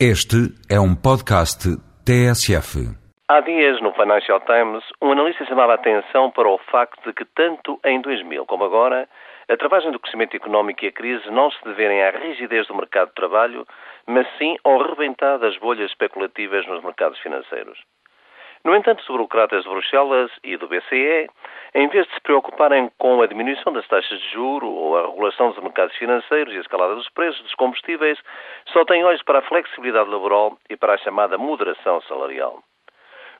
Este é um podcast TSF. Há dias, no Financial Times, um analista chamava a atenção para o facto de que, tanto em 2000 como agora, a travagem do crescimento económico e a crise não se deverem à rigidez do mercado de trabalho, mas sim ao rebentar das bolhas especulativas nos mercados financeiros. No entanto, os burocratas de Bruxelas e do BCE, em vez de se preocuparem com a diminuição das taxas de juro ou a regulação dos mercados financeiros e a escalada dos preços dos combustíveis, só têm olhos para a flexibilidade laboral e para a chamada moderação salarial.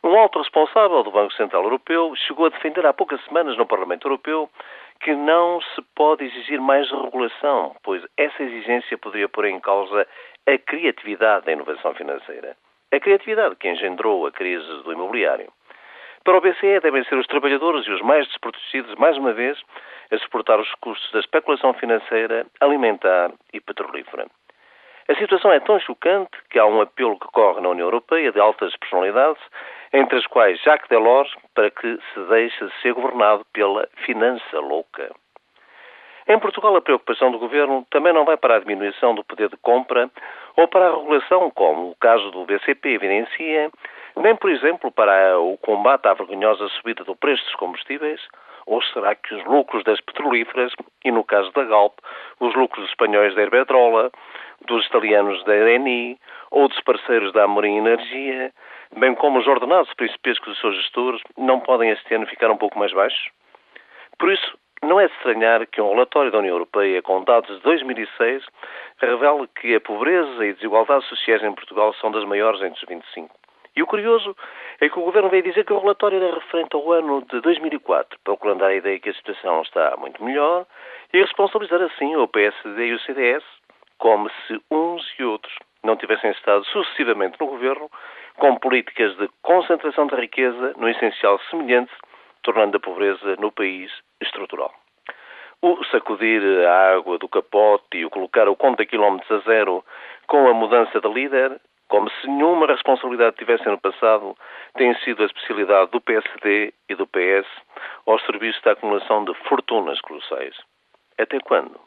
Um alto responsável do Banco Central Europeu chegou a defender há poucas semanas no Parlamento Europeu que não se pode exigir mais regulação, pois essa exigência poderia pôr em causa a criatividade da inovação financeira a criatividade que engendrou a crise do imobiliário. Para o BCE devem ser os trabalhadores e os mais desprotegidos, mais uma vez, a suportar os custos da especulação financeira, alimentar e petrolífera. A situação é tão chocante que há um apelo que corre na União Europeia de altas personalidades, entre as quais Jacques Delors, para que se deixe de ser governado pela finança louca. Em Portugal, a preocupação do governo também não vai para a diminuição do poder de compra ou para a regulação, como o caso do BCP evidencia, nem, por exemplo, para o combate à vergonhosa subida do preço dos combustíveis, ou será que os lucros das petrolíferas, e no caso da Galp, os lucros espanhóis da Iberdrola, dos italianos da ENI ou dos parceiros da Amorim Energia, bem como os ordenados principescos dos seus gestores, não podem este ano ficar um pouco mais baixos? Por isso, não é de estranhar que um relatório da União Europeia com dados de 2006 revele que a pobreza e desigualdades sociais em Portugal são das maiores entre os 25. E o curioso é que o Governo veio dizer que o relatório era referente ao ano de 2004, procurando dar a ideia que a situação está muito melhor e responsabilizar assim o PSD e o CDS, como se uns e outros não tivessem estado sucessivamente no Governo com políticas de concentração de riqueza no essencial semelhante tornando a pobreza no país estrutural. O sacudir a água do capote e o colocar o conta quilómetros a zero com a mudança de líder, como se nenhuma responsabilidade tivesse no passado, tem sido a especialidade do PSD e do PS ao serviço da acumulação de fortunas colossais. Até quando?